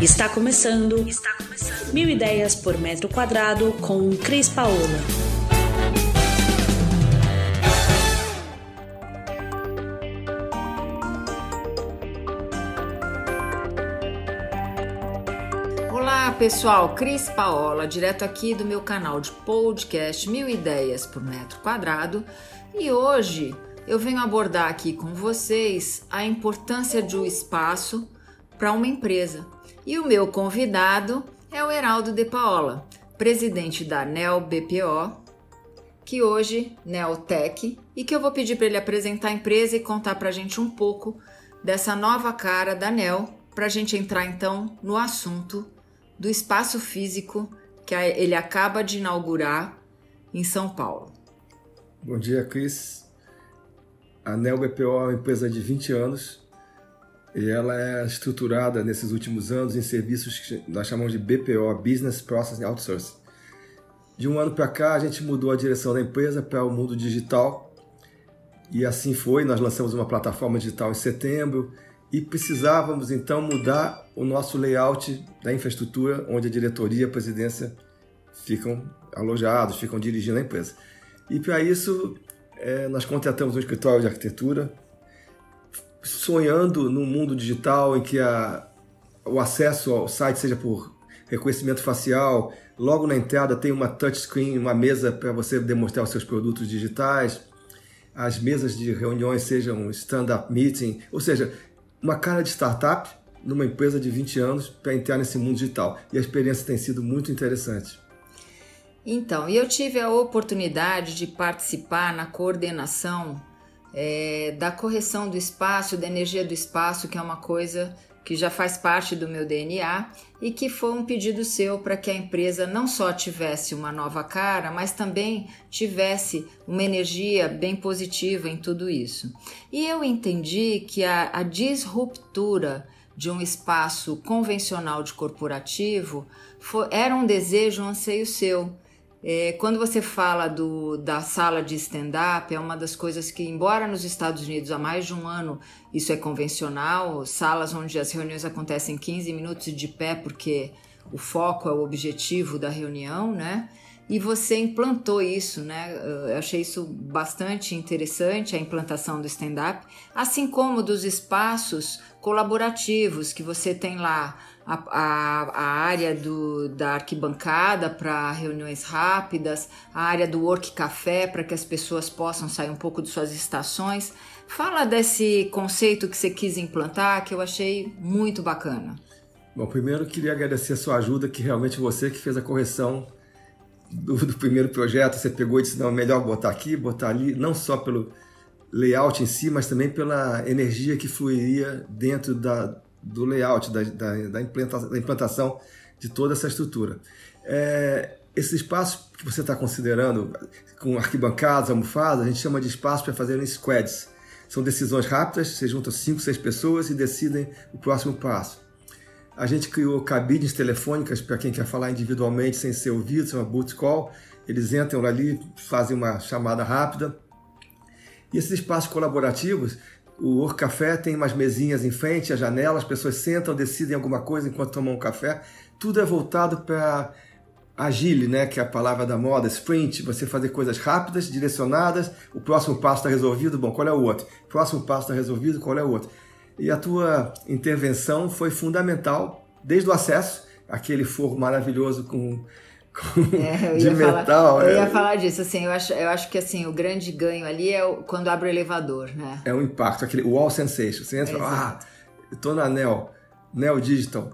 Está começando. Está começando. Mil ideias por metro quadrado com Cris Paola. Olá pessoal, Cris Paola, direto aqui do meu canal de podcast Mil Ideias por Metro Quadrado e hoje eu venho abordar aqui com vocês a importância de um espaço para uma empresa. E o meu convidado é o Heraldo De Paola, presidente da NEL BPO, que hoje Neotech, e que eu vou pedir para ele apresentar a empresa e contar para a gente um pouco dessa nova cara da NEL, para a gente entrar então no assunto do espaço físico que ele acaba de inaugurar em São Paulo. Bom dia, Cris. A NEL BPO é uma empresa de 20 anos e ela é estruturada nesses últimos anos em serviços que nós chamamos de BPO, Business Process Outsourcing. De um ano para cá, a gente mudou a direção da empresa para o mundo digital e assim foi. Nós lançamos uma plataforma digital em setembro e precisávamos então mudar o nosso layout da infraestrutura onde a diretoria e a presidência ficam alojados, ficam dirigindo a empresa. E para isso, é, nós contratamos um escritório de arquitetura sonhando num mundo digital em que a, o acesso ao site seja por reconhecimento facial, logo na entrada tem uma touchscreen, uma mesa para você demonstrar os seus produtos digitais, as mesas de reuniões sejam stand-up meeting, ou seja, uma cara de startup numa empresa de 20 anos para entrar nesse mundo digital. E a experiência tem sido muito interessante. Então, eu tive a oportunidade de participar na coordenação é, da correção do espaço, da energia do espaço, que é uma coisa que já faz parte do meu DNA e que foi um pedido seu para que a empresa não só tivesse uma nova cara, mas também tivesse uma energia bem positiva em tudo isso. E eu entendi que a, a disruptura de um espaço convencional de corporativo foi, era um desejo, um anseio seu é, quando você fala do, da sala de stand-up, é uma das coisas que, embora nos Estados Unidos há mais de um ano isso é convencional, salas onde as reuniões acontecem 15 minutos de pé, porque o foco é o objetivo da reunião, né? E você implantou isso, né? Eu achei isso bastante interessante, a implantação do stand-up, assim como dos espaços colaborativos que você tem lá a, a, a área do, da arquibancada para reuniões rápidas, a área do work café para que as pessoas possam sair um pouco de suas estações. Fala desse conceito que você quis implantar, que eu achei muito bacana. Bom, primeiro queria agradecer a sua ajuda, que realmente você que fez a correção do, do primeiro projeto, você pegou e disse, não, melhor botar aqui, botar ali, não só pelo layout em si, mas também pela energia que fluiria dentro da, do layout, da, da, da, implantação, da implantação de toda essa estrutura. É, esse espaço que você está considerando, com arquibancadas, almofadas, a gente chama de espaço para fazer squads. São decisões rápidas, você junta 5, 6 pessoas e decidem o próximo passo. A gente criou cabines telefônicas para quem quer falar individualmente sem ser ouvido, chama boot call. Eles entram ali, fazem uma chamada rápida. E esses espaços colaborativos o Or Café tem umas mesinhas em frente à janela, as pessoas sentam, decidem alguma coisa enquanto tomam um café. Tudo é voltado para agile, né, que é a palavra da moda, sprint, você fazer coisas rápidas, direcionadas, o próximo passo está resolvido, bom, qual é o outro? O próximo passo está resolvido, qual é o outro? E a tua intervenção foi fundamental desde o acesso, aquele forro maravilhoso com é, de metal. Falar, eu ia é. falar disso, assim, eu acho, eu acho que assim, o grande ganho ali é o, quando abre o elevador, né? É o impacto, aquele wall sensation. Você entra e fala, ah, eu tô na Neo, Neo Digital.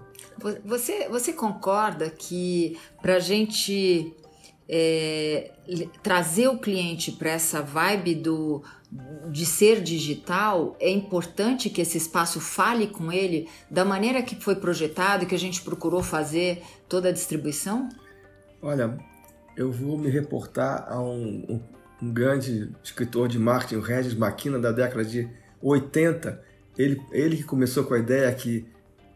Você, você concorda que para a gente é, trazer o cliente para essa vibe do, de ser digital, é importante que esse espaço fale com ele da maneira que foi projetado e que a gente procurou fazer toda a distribuição? Olha, eu vou me reportar a um, um, um grande escritor de marketing, o Regis Maquina, da década de 80. Ele, ele que começou com a ideia que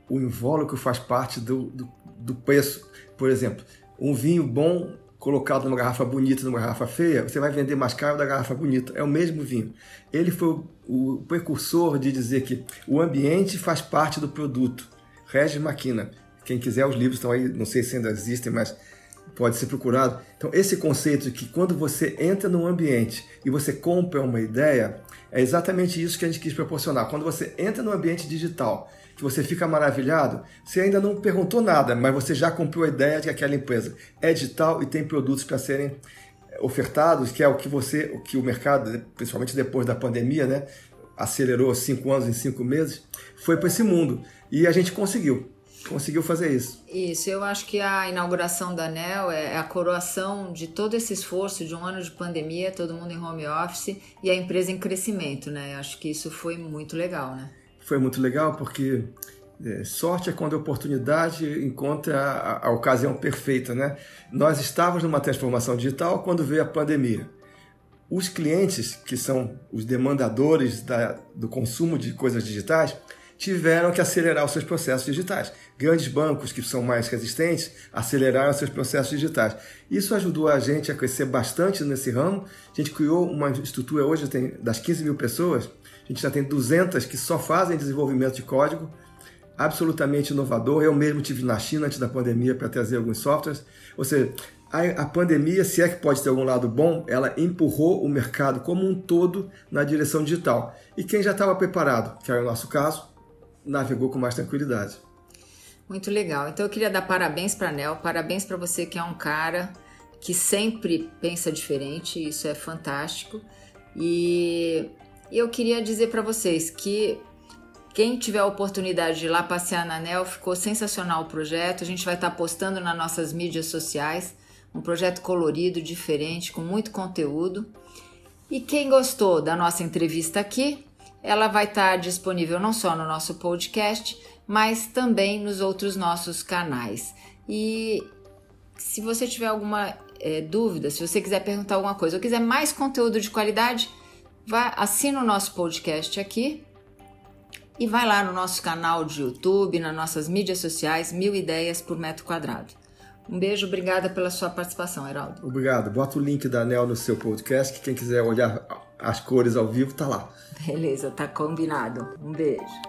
o invólucro faz parte do, do, do preço. Por exemplo, um vinho bom colocado numa garrafa bonita, numa garrafa feia, você vai vender mais caro da garrafa bonita. É o mesmo vinho. Ele foi o, precursor de dizer que o ambiente faz parte do produto. Regis Maquina Quem quiser, os livros estão aí, não sei se ainda existem, mas pode ser procurado. Então, esse conceito de que quando você entra num ambiente e você compra uma ideia, é exatamente isso que a gente quis proporcionar. Quando você entra no ambiente digital, que você fica maravilhado, você ainda não perguntou nada, mas você já comprou a ideia de que aquela empresa é digital e tem produtos para serem ofertados, que é o que você, o que o mercado, principalmente depois da pandemia, né, acelerou cinco anos em cinco meses, foi para esse mundo e a gente conseguiu conseguiu fazer isso. Isso, eu acho que a inauguração da ANEL é a coroação de todo esse esforço de um ano de pandemia, todo mundo em home office e a empresa em crescimento, né? Eu acho que isso foi muito legal, né? Foi muito legal porque é, sorte é quando a oportunidade encontra a, a, ocasião perfeita, né? Nós estávamos numa transformação digital quando veio a pandemia. Os clientes, que são os demandadores da, do consumo de coisas digitais, tiveram que acelerar os seus processos digitais. Grandes bancos que são mais resistentes aceleraram seus processos digitais. Isso ajudou a gente a crescer bastante nesse ramo. A gente criou uma estrutura hoje tem das 15 mil pessoas, gente já tem 200 que só fazem desenvolvimento de código, absolutamente inovador. Eu mesmo tive na China antes da pandemia para trazer alguns softwares. Ou seja, a, a, pandemia, se é que pode ter algum lado bom, ela empurrou o mercado como um todo na direção digital. E quem já estava preparado, que era o nosso caso, navegou com mais tranquilidade. Muito legal. Então eu queria dar parabéns para Nel, parabéns para você que é um cara que sempre pensa diferente, isso é fantástico. E eu queria dizer para vocês que quem tiver a oportunidade de ir lá passear na Nel, ficou sensacional o projeto. A gente vai estar tá postando nas nossas mídias sociais. Um projeto colorido, diferente, com muito conteúdo. E quem gostou da nossa entrevista aqui, ela vai estar disponível não só no nosso podcast, mas também nos outros nossos canais. E se você tiver alguma é, dúvida, se você quiser perguntar alguma coisa ou quiser mais conteúdo de qualidade, vá, assina o nosso podcast aqui e vai lá no nosso canal de YouTube, nas nossas mídias sociais, Mil Ideias por Metro Quadrado. Um beijo, obrigada pela sua participação, Heraldo. Obrigado. Bota o link da Anel no seu podcast, que quem quiser olhar as cores ao vivo tá lá. Beleza, tá combinado. Um beijo.